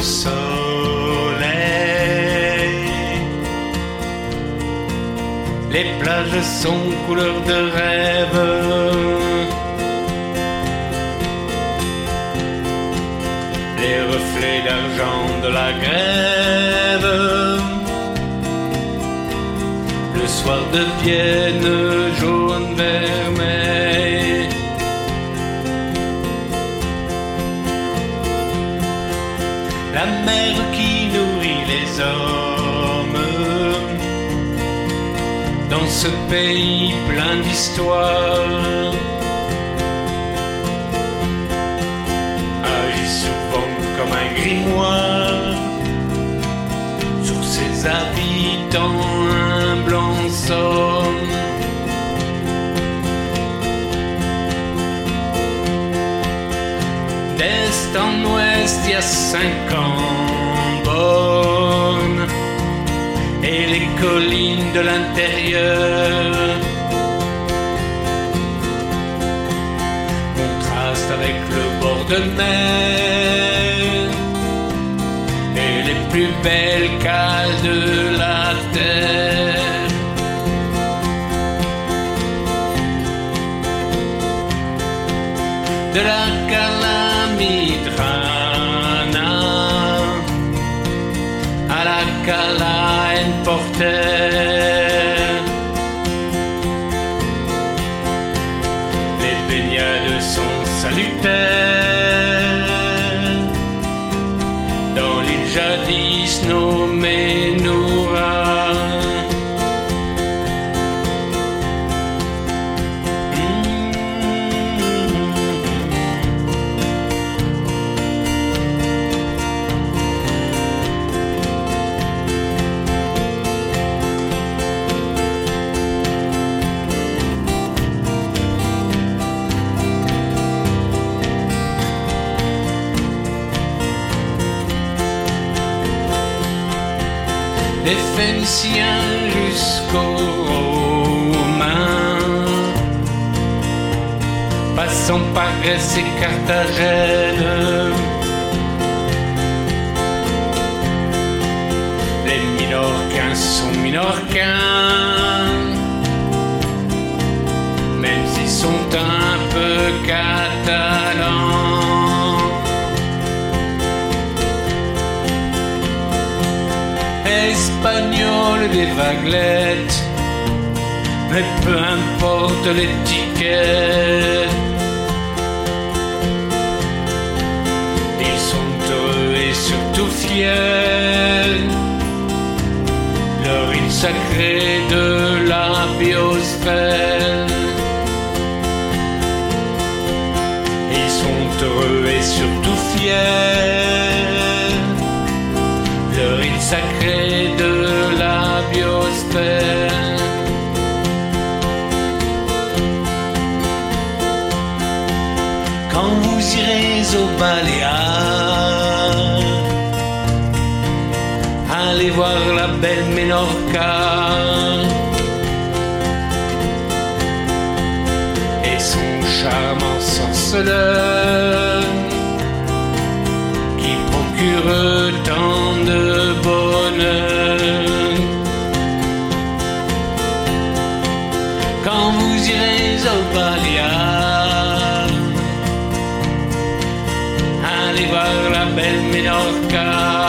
soleil. Les plages sont couleur de rêve. Les reflets d'argent de la grève. Le soir deviennent jaune vermeil. La mer qui nourrit les hommes dans ce pays plein d'histoire. Agit souvent comme un grimoire sur ses habitants, un blanc somme. D'est il y a cinquante bornes et les collines de l'intérieur. Contrastent avec le bord de mer. Et les plus belles cales de la terre. De la Calamidrana en Porter. Les baignades sont salutaires des Phéniciens jusqu'aux Romains, passant par Grèce et Carthagène. Les Minorquins sont Minorquins, même s'ils sont un peu catalans. Des vaguelettes, mais peu importe l'étiquette. Ils sont heureux et surtout fiers, leur île sacrée de la biosphère. Ils sont heureux et surtout fiers leur île sacrée Allez voir la belle Ménorca et son charme ensorceleur qui procure tant de bonheur. Quand vous irez au Baléares, allez voir la belle Ménorca